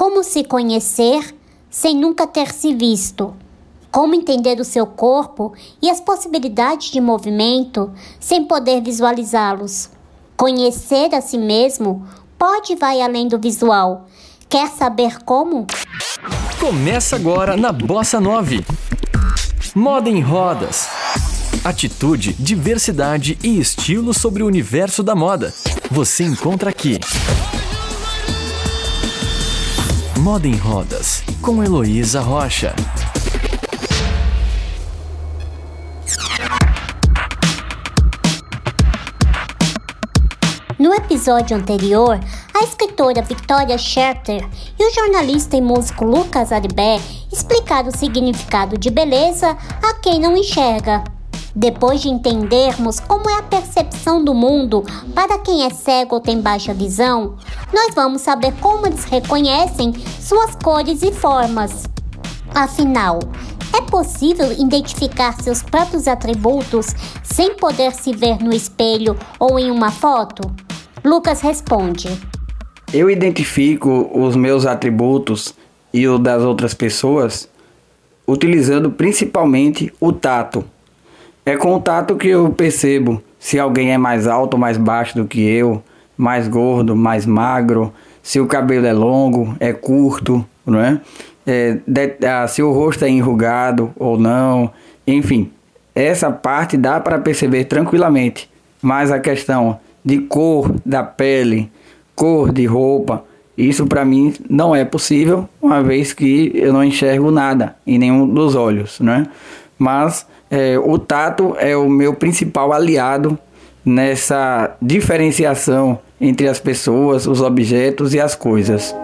Como se conhecer sem nunca ter se visto? Como entender o seu corpo e as possibilidades de movimento sem poder visualizá-los? Conhecer a si mesmo pode vai além do visual. Quer saber como? Começa agora na Bossa 9. Moda em rodas. Atitude, diversidade e estilo sobre o universo da moda. Você encontra aqui. Moda em Rodas, com Heloísa Rocha. No episódio anterior, a escritora Victoria Scherter e o jornalista e músico Lucas Aribé explicaram o significado de beleza a quem não enxerga. Depois de entendermos como é a percepção do mundo para quem é cego ou tem baixa visão, nós vamos saber como eles reconhecem suas cores e formas. Afinal, é possível identificar seus próprios atributos sem poder se ver no espelho ou em uma foto? Lucas responde: Eu identifico os meus atributos e o das outras pessoas utilizando principalmente o tato. É com o tato que eu percebo se alguém é mais alto ou mais baixo do que eu, mais gordo, mais magro, se o cabelo é longo, é curto, não é? é de, ah, se o rosto é enrugado ou não, enfim, essa parte dá para perceber tranquilamente. Mas a questão de cor da pele, cor de roupa. Isso para mim não é possível, uma vez que eu não enxergo nada em nenhum dos olhos, né? Mas é, o tato é o meu principal aliado nessa diferenciação entre as pessoas, os objetos e as coisas.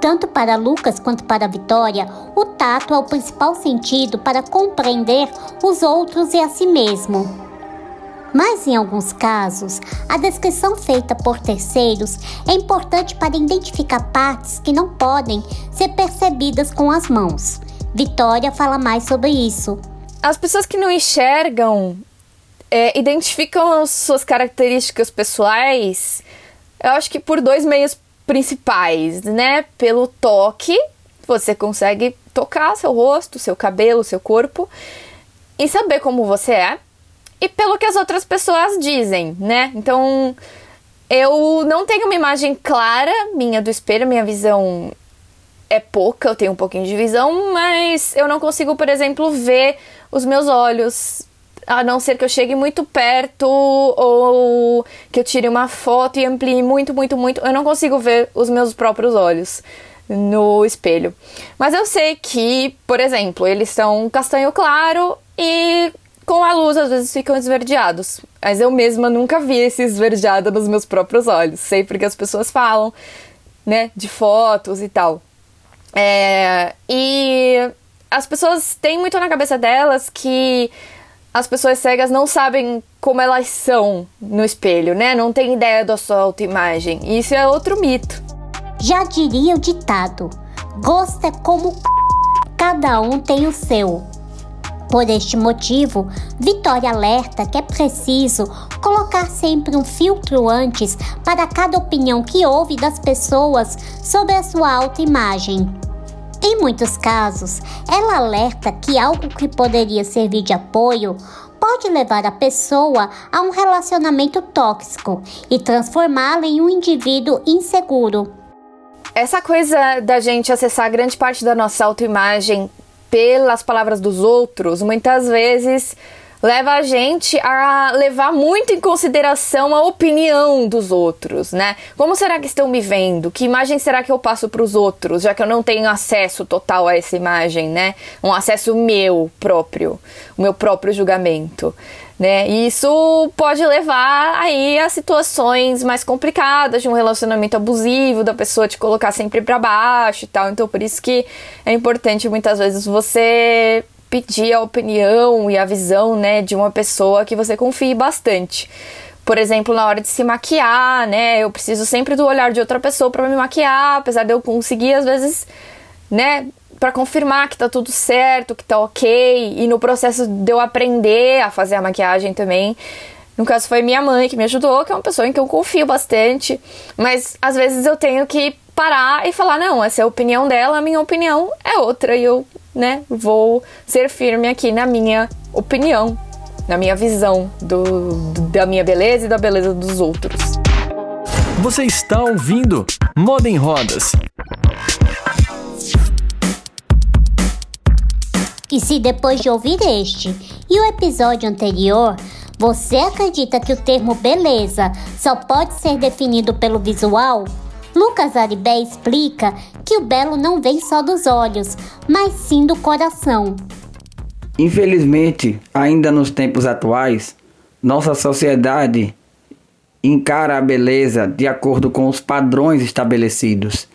Tanto para Lucas quanto para Vitória, o tato é o principal sentido para compreender os outros e a si mesmo. Mas em alguns casos, a descrição feita por terceiros é importante para identificar partes que não podem ser percebidas com as mãos. Vitória fala mais sobre isso. As pessoas que não enxergam é, identificam suas características pessoais, eu acho que por dois meios principais, né? Pelo toque, você consegue tocar seu rosto, seu cabelo, seu corpo e saber como você é. E pelo que as outras pessoas dizem, né? Então, eu não tenho uma imagem clara minha do espelho, minha visão é pouca, eu tenho um pouquinho de visão, mas eu não consigo, por exemplo, ver os meus olhos a não ser que eu chegue muito perto ou que eu tire uma foto e amplie muito, muito, muito, eu não consigo ver os meus próprios olhos no espelho. Mas eu sei que, por exemplo, eles são castanho claro e com a luz às vezes ficam esverdeados. Mas eu mesma nunca vi esse esverdeado nos meus próprios olhos. Sei porque as pessoas falam, né, de fotos e tal. É, e as pessoas têm muito na cabeça delas que as pessoas cegas não sabem como elas são no espelho, né? Não tem ideia da sua autoimagem. Isso é outro mito. Já diria o ditado: gosto é como cada um tem o seu. Por este motivo, Vitória alerta que é preciso colocar sempre um filtro antes para cada opinião que ouve das pessoas sobre a sua autoimagem. Em muitos casos, ela alerta que algo que poderia servir de apoio pode levar a pessoa a um relacionamento tóxico e transformá-la em um indivíduo inseguro. Essa coisa da gente acessar grande parte da nossa autoimagem pelas palavras dos outros, muitas vezes leva a gente a levar muito em consideração a opinião dos outros, né? Como será que estão me vendo? Que imagem será que eu passo para os outros, já que eu não tenho acesso total a essa imagem, né? Um acesso meu próprio, o meu próprio julgamento. Né? E isso pode levar aí a situações mais complicadas de um relacionamento abusivo, da pessoa te colocar sempre para baixo e tal. Então, por isso que é importante muitas vezes você pedir a opinião e a visão, né, de uma pessoa que você confie bastante. Por exemplo, na hora de se maquiar, né, eu preciso sempre do olhar de outra pessoa para me maquiar, apesar de eu conseguir às vezes, né, para confirmar que tá tudo certo, que tá ok, e no processo de eu aprender a fazer a maquiagem também, No caso, foi minha mãe que me ajudou, que é uma pessoa em que eu confio bastante. Mas às vezes eu tenho que parar e falar: não, essa é a opinião dela, a minha opinião é outra. E eu, né, vou ser firme aqui na minha opinião, na minha visão do, da minha beleza e da beleza dos outros. Você está ouvindo Moda em Rodas. E se depois de ouvir este e o episódio anterior, você acredita que o termo beleza só pode ser definido pelo visual? Lucas Aribé explica que o belo não vem só dos olhos, mas sim do coração. Infelizmente, ainda nos tempos atuais, nossa sociedade encara a beleza de acordo com os padrões estabelecidos.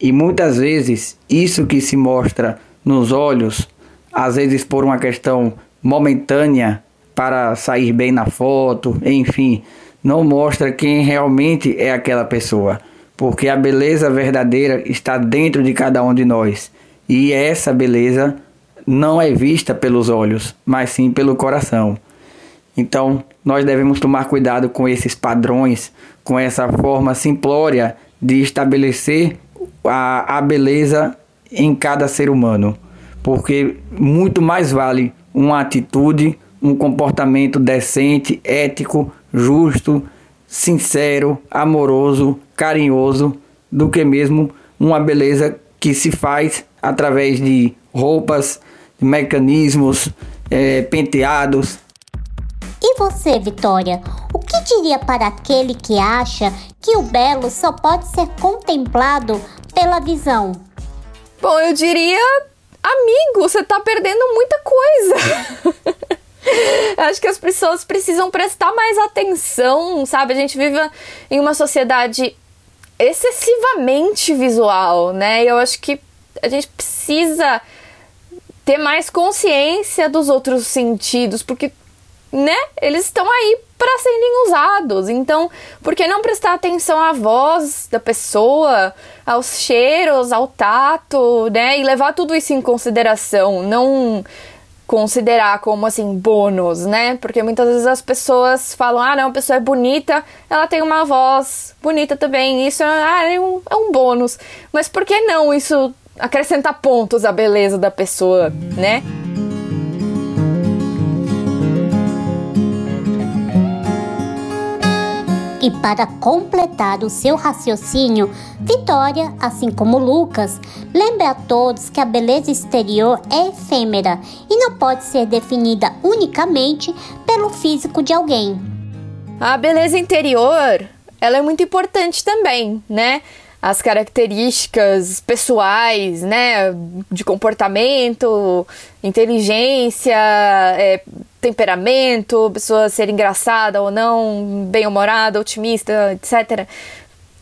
E muitas vezes isso que se mostra nos olhos, às vezes por uma questão momentânea, para sair bem na foto, enfim, não mostra quem realmente é aquela pessoa, porque a beleza verdadeira está dentro de cada um de nós. E essa beleza não é vista pelos olhos, mas sim pelo coração. Então, nós devemos tomar cuidado com esses padrões, com essa forma simplória de estabelecer a, a beleza em cada ser humano, porque muito mais vale uma atitude um comportamento decente, ético, justo, sincero, amoroso, carinhoso, do que mesmo uma beleza que se faz através de roupas, mecanismos, é, penteados. E você, Vitória, o que diria para aquele que acha que o belo só pode ser contemplado pela visão? Bom, eu diria, amigo, você está perdendo muita coisa. Acho que as pessoas precisam prestar mais atenção, sabe? A gente vive em uma sociedade excessivamente visual, né? E eu acho que a gente precisa ter mais consciência dos outros sentidos, porque, né? Eles estão aí para serem usados. Então, por que não prestar atenção à voz da pessoa, aos cheiros, ao tato, né? E levar tudo isso em consideração, não considerar como assim bônus, né? Porque muitas vezes as pessoas falam: "Ah, não, a pessoa é bonita, ela tem uma voz bonita também". Isso ah, é, um, é um bônus. Mas por que não isso acrescenta pontos à beleza da pessoa, né? E para completar o seu raciocínio, Vitória, assim como Lucas, lembra a todos que a beleza exterior é efêmera e não pode ser definida unicamente pelo físico de alguém. A beleza interior, ela é muito importante também, né? as características pessoais, né, de comportamento, inteligência, é, temperamento, pessoa ser engraçada ou não, bem-humorada, otimista, etc.,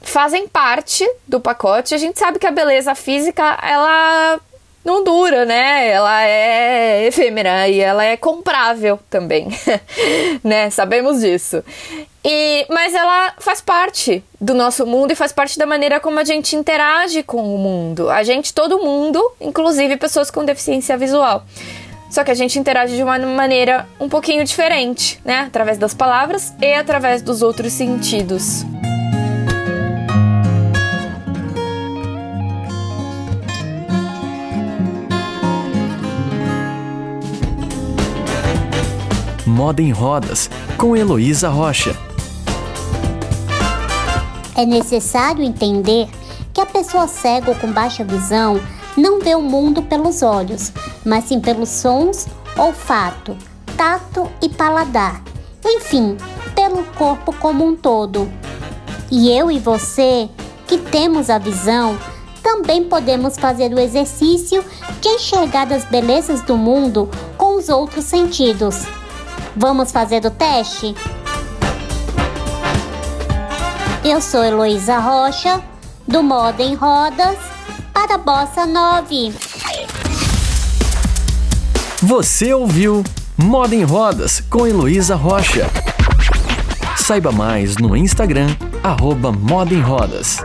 fazem parte do pacote. A gente sabe que a beleza física, ela não dura, né? Ela é efêmera e ela é comprável também, né? Sabemos disso. E, mas ela faz parte do nosso mundo e faz parte da maneira como a gente interage com o mundo. A gente, todo mundo, inclusive pessoas com deficiência visual. Só que a gente interage de uma maneira um pouquinho diferente, né? Através das palavras e através dos outros sentidos. Moda em Rodas, com Heloísa Rocha. É necessário entender que a pessoa cega ou com baixa visão não vê o mundo pelos olhos, mas sim pelos sons, olfato, tato e paladar. Enfim, pelo corpo como um todo. E eu e você, que temos a visão, também podemos fazer o exercício de enxergar as belezas do mundo com os outros sentidos. Vamos fazer o teste? Eu sou Heloísa Rocha, do Moda em Rodas, para Bossa 9. Você ouviu Moda em Rodas com Heloísa Rocha. Saiba mais no Instagram, arroba Moda em Rodas.